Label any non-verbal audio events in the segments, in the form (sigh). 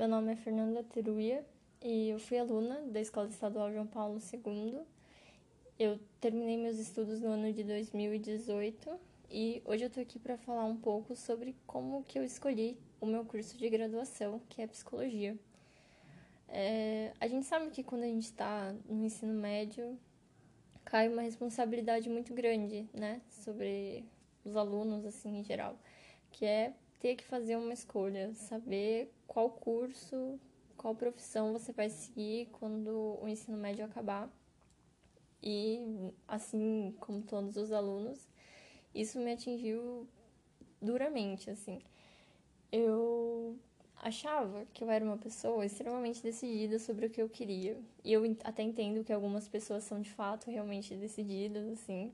meu nome é Fernanda Teruia e eu fui aluna da Escola Estadual João Paulo II. Eu terminei meus estudos no ano de 2018 e hoje eu tô aqui para falar um pouco sobre como que eu escolhi o meu curso de graduação, que é Psicologia. É, a gente sabe que quando a gente está no ensino médio, cai uma responsabilidade muito grande, né, sobre os alunos, assim, em geral, que é ter que fazer uma escolha, saber qual curso, qual profissão você vai seguir quando o ensino médio acabar. E, assim como todos os alunos, isso me atingiu duramente, assim. Eu achava que eu era uma pessoa extremamente decidida sobre o que eu queria. E eu até entendo que algumas pessoas são de fato realmente decididas, assim.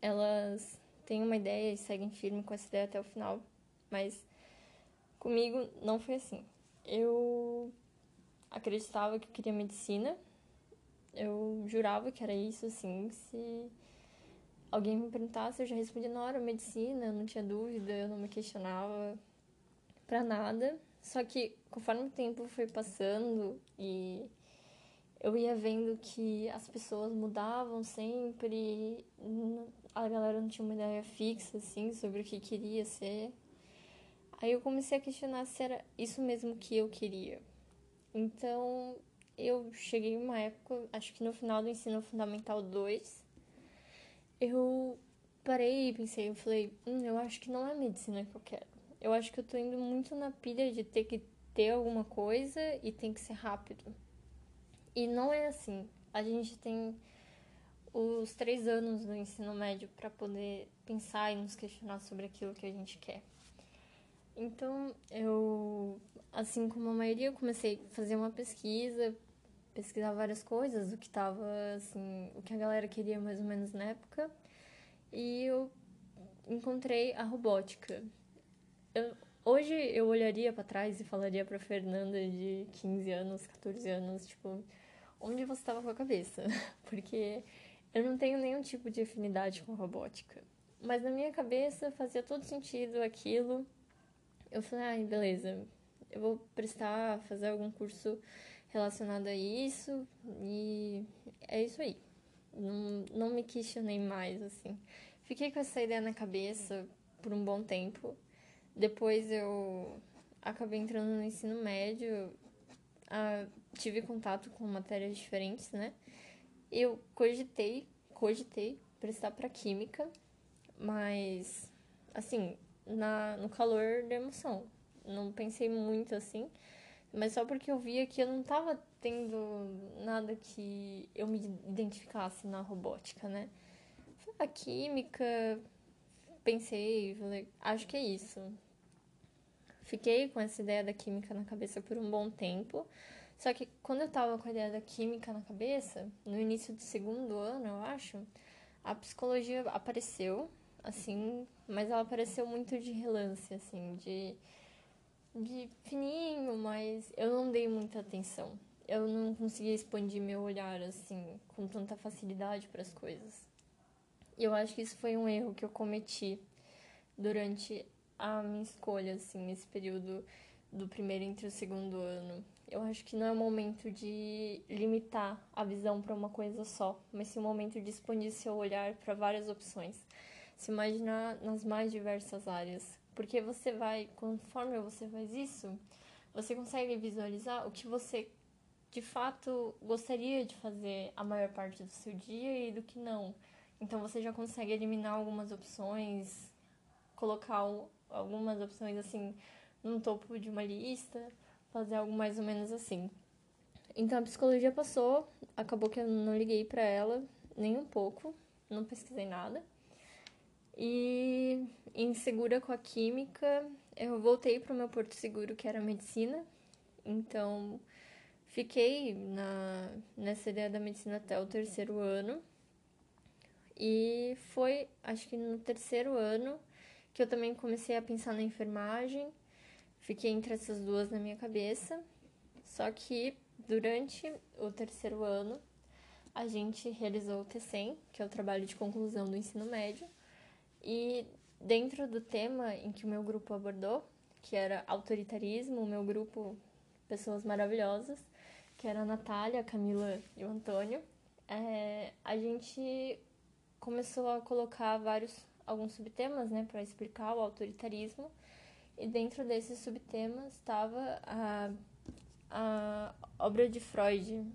Elas têm uma ideia e seguem firme com essa ideia até o final. Mas comigo não foi assim. Eu acreditava que eu queria medicina. Eu jurava que era isso, assim. Se alguém me perguntasse, eu já respondia na hora medicina, eu não tinha dúvida, eu não me questionava para nada. Só que conforme o tempo foi passando e eu ia vendo que as pessoas mudavam sempre, a galera não tinha uma ideia fixa assim sobre o que queria ser. Aí eu comecei a questionar se era isso mesmo que eu queria. Então, eu cheguei uma época, acho que no final do ensino fundamental 2, eu parei e pensei, eu falei, hum, eu acho que não é medicina que eu quero. Eu acho que eu tô indo muito na pilha de ter que ter alguma coisa e tem que ser rápido. E não é assim. A gente tem os três anos do ensino médio para poder pensar e nos questionar sobre aquilo que a gente quer. Então, eu, assim como a maioria, comecei a fazer uma pesquisa, pesquisar várias coisas, o que tava, assim, o que a galera queria mais ou menos na época. E eu encontrei a robótica. Eu, hoje eu olharia para trás e falaria para Fernanda de 15 anos, 14 anos, tipo, onde você estava com a cabeça? (laughs) Porque eu não tenho nenhum tipo de afinidade com robótica. Mas na minha cabeça fazia todo sentido aquilo eu falei, ai, beleza, eu vou prestar, fazer algum curso relacionado a isso e é isso aí. Não, não me questionei mais, assim. Fiquei com essa ideia na cabeça por um bom tempo. Depois eu acabei entrando no ensino médio, tive contato com matérias diferentes, né? Eu cogitei, cogitei prestar para química, mas assim, na, no calor da emoção. Não pensei muito assim, mas só porque eu via que eu não tava tendo nada que eu me identificasse na robótica, né? A química, pensei, falei, acho que é isso. Fiquei com essa ideia da química na cabeça por um bom tempo. Só que quando eu tava com a ideia da química na cabeça, no início do segundo ano, eu acho, a psicologia apareceu assim, mas ela apareceu muito de relance, assim, de, de fininho, mas eu não dei muita atenção. Eu não conseguia expandir meu olhar, assim, com tanta facilidade para as coisas. E eu acho que isso foi um erro que eu cometi durante a minha escolha, assim, nesse período do primeiro entre o segundo ano. Eu acho que não é o momento de limitar a visão para uma coisa só, mas sim o momento de expandir seu olhar para várias opções se imaginar nas mais diversas áreas. Porque você vai, conforme você faz isso, você consegue visualizar o que você de fato gostaria de fazer a maior parte do seu dia e do que não. Então você já consegue eliminar algumas opções, colocar algumas opções assim no topo de uma lista, fazer algo mais ou menos assim. Então a psicologia passou, acabou que eu não liguei para ela nem um pouco, não pesquisei nada. E insegura com a química, eu voltei para o meu porto seguro, que era a medicina. Então, fiquei na, nessa ideia da medicina até o terceiro ano. E foi, acho que no terceiro ano, que eu também comecei a pensar na enfermagem. Fiquei entre essas duas na minha cabeça. Só que durante o terceiro ano, a gente realizou o TCEM, que é o trabalho de conclusão do ensino médio. E dentro do tema em que o meu grupo abordou, que era autoritarismo, o meu grupo pessoas maravilhosas, que era a Natália, a Camila e o Antônio, é, a gente começou a colocar vários alguns subtemas, né, para explicar o autoritarismo. E dentro desses subtemas estava a, a obra de Freud,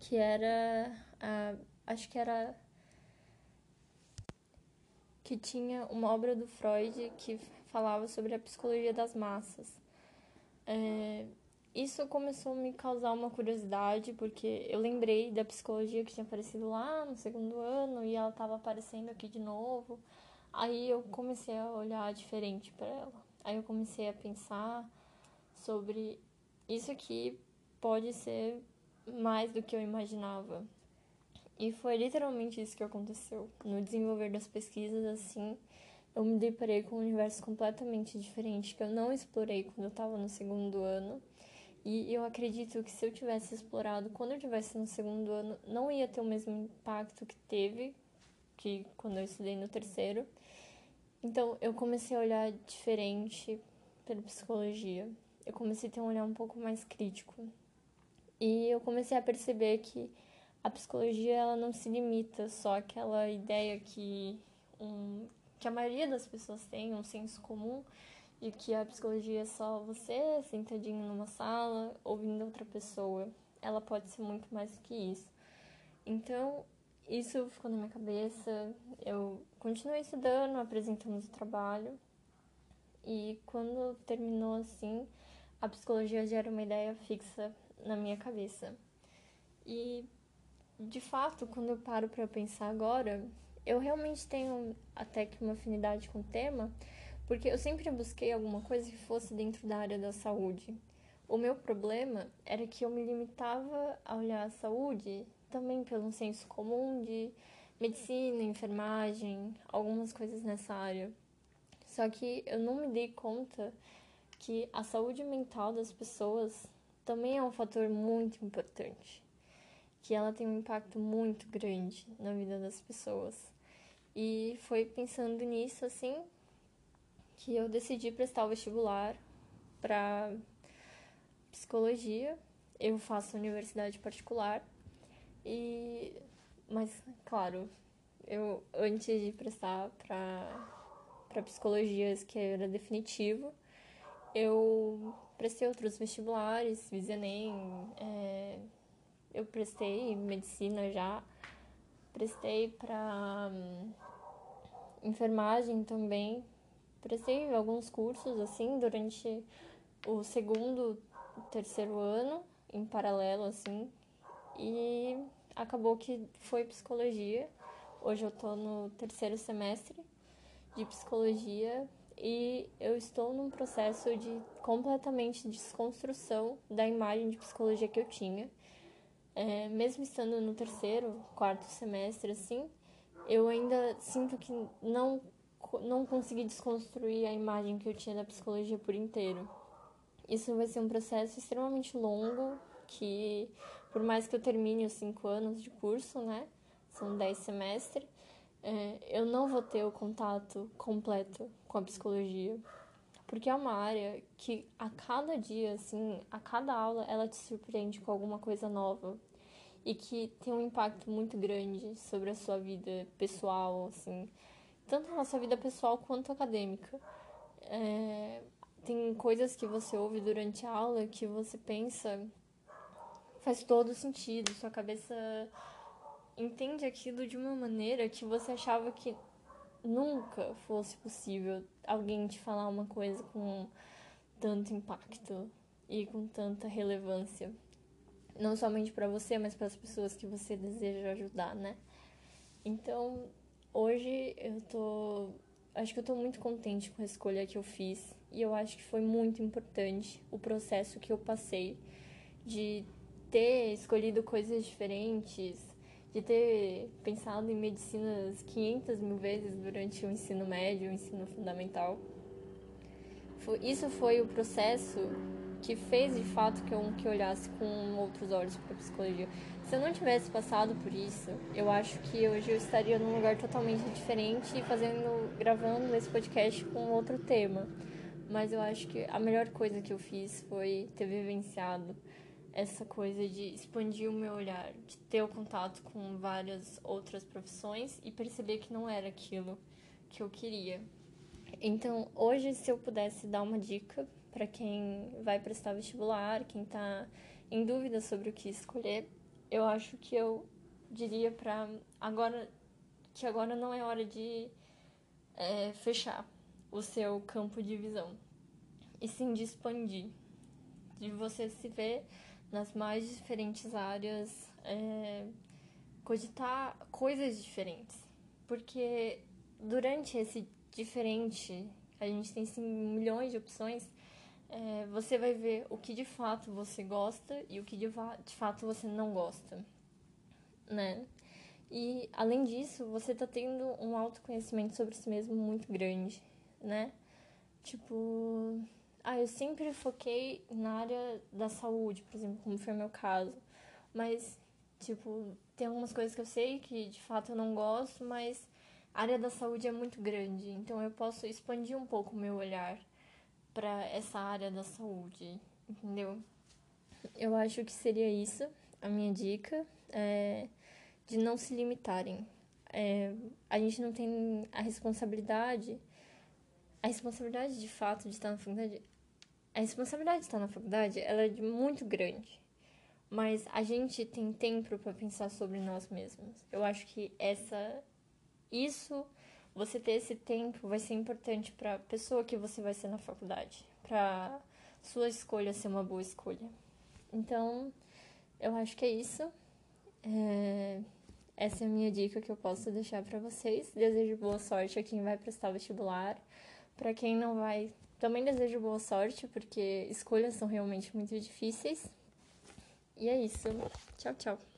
que era, a, acho que era que tinha uma obra do Freud que falava sobre a psicologia das massas. É, isso começou a me causar uma curiosidade, porque eu lembrei da psicologia que tinha aparecido lá no segundo ano e ela estava aparecendo aqui de novo. Aí eu comecei a olhar diferente para ela. Aí eu comecei a pensar sobre isso aqui pode ser mais do que eu imaginava. E foi literalmente isso que aconteceu. No desenvolver das pesquisas, assim, eu me deparei com um universo completamente diferente que eu não explorei quando eu estava no segundo ano. E eu acredito que se eu tivesse explorado quando eu estivesse no segundo ano, não ia ter o mesmo impacto que teve que quando eu estudei no terceiro. Então, eu comecei a olhar diferente pela psicologia. Eu comecei a ter um olhar um pouco mais crítico. E eu comecei a perceber que a psicologia ela não se limita só àquela ideia que um, que a maioria das pessoas tem, um senso comum, e que a psicologia é só você sentadinho numa sala ouvindo outra pessoa. Ela pode ser muito mais do que isso. Então, isso ficou na minha cabeça. Eu continuei estudando, apresentando o trabalho. E quando terminou assim, a psicologia já era uma ideia fixa na minha cabeça. E de fato, quando eu paro para pensar agora, eu realmente tenho até que uma afinidade com o tema, porque eu sempre busquei alguma coisa que fosse dentro da área da saúde. O meu problema era que eu me limitava a olhar a saúde também pelo senso comum de medicina, enfermagem, algumas coisas nessa área. Só que eu não me dei conta que a saúde mental das pessoas também é um fator muito importante, que ela tem um impacto muito grande na vida das pessoas. E foi pensando nisso assim que eu decidi prestar o vestibular para psicologia. Eu faço universidade particular e mas claro, eu antes de prestar para para psicologias que era definitivo, eu prestei outros vestibulares, fiz ENEM, é, eu prestei medicina já, prestei para hum, enfermagem também, prestei alguns cursos assim durante o segundo, terceiro ano, em paralelo assim, e acabou que foi psicologia. Hoje eu tô no terceiro semestre de psicologia e eu estou num processo de completamente desconstrução da imagem de psicologia que eu tinha. É, mesmo estando no terceiro, quarto semestre, assim, eu ainda sinto que não, não consegui desconstruir a imagem que eu tinha da psicologia por inteiro. Isso vai ser um processo extremamente longo, que por mais que eu termine os cinco anos de curso, né, são dez semestres, é, eu não vou ter o contato completo com a psicologia, porque é uma área que a cada dia, assim, a cada aula, ela te surpreende com alguma coisa nova. E que tem um impacto muito grande sobre a sua vida pessoal, assim, tanto na sua vida pessoal quanto acadêmica. É, tem coisas que você ouve durante a aula que você pensa faz todo sentido, sua cabeça entende aquilo de uma maneira que você achava que nunca fosse possível alguém te falar uma coisa com tanto impacto e com tanta relevância. Não somente para você, mas para as pessoas que você deseja ajudar, né? Então, hoje eu tô. Acho que eu tô muito contente com a escolha que eu fiz. E eu acho que foi muito importante o processo que eu passei de ter escolhido coisas diferentes, de ter pensado em medicinas 500 mil vezes durante o ensino médio, o ensino fundamental. Isso foi o processo que fez de fato que eu que olhasse com outros olhos para a psicologia. Se eu não tivesse passado por isso, eu acho que hoje eu estaria num lugar totalmente diferente, fazendo, gravando esse podcast com outro tema. Mas eu acho que a melhor coisa que eu fiz foi ter vivenciado essa coisa de expandir o meu olhar, de ter o contato com várias outras profissões e perceber que não era aquilo que eu queria. Então, hoje, se eu pudesse dar uma dica para quem vai prestar vestibular, quem está em dúvida sobre o que escolher, eu acho que eu diria para agora que agora não é hora de é, fechar o seu campo de visão e sim de expandir, de você se ver nas mais diferentes áreas, é, cogitar coisas diferentes, porque durante esse diferente, a gente tem sim, milhões de opções, é, você vai ver o que de fato você gosta e o que de, de fato você não gosta, né? E além disso, você tá tendo um autoconhecimento sobre si mesmo muito grande, né? Tipo, ah, eu sempre foquei na área da saúde, por exemplo, como foi o meu caso. Mas, tipo, tem algumas coisas que eu sei que de fato eu não gosto, mas a área da saúde é muito grande, então eu posso expandir um pouco o meu olhar para essa área da saúde, entendeu? Eu acho que seria isso a minha dica, é, de não se limitarem. É, a gente não tem a responsabilidade, a responsabilidade de fato de estar na faculdade, a responsabilidade de estar na faculdade, ela é muito grande. Mas a gente tem tempo para pensar sobre nós mesmos. Eu acho que essa isso, você ter esse tempo vai ser importante para a pessoa que você vai ser na faculdade, para sua escolha ser uma boa escolha. Então, eu acho que é isso. É... Essa é a minha dica que eu posso deixar para vocês. Desejo boa sorte a quem vai prestar vestibular. Para quem não vai, também desejo boa sorte, porque escolhas são realmente muito difíceis. E é isso. Tchau, tchau.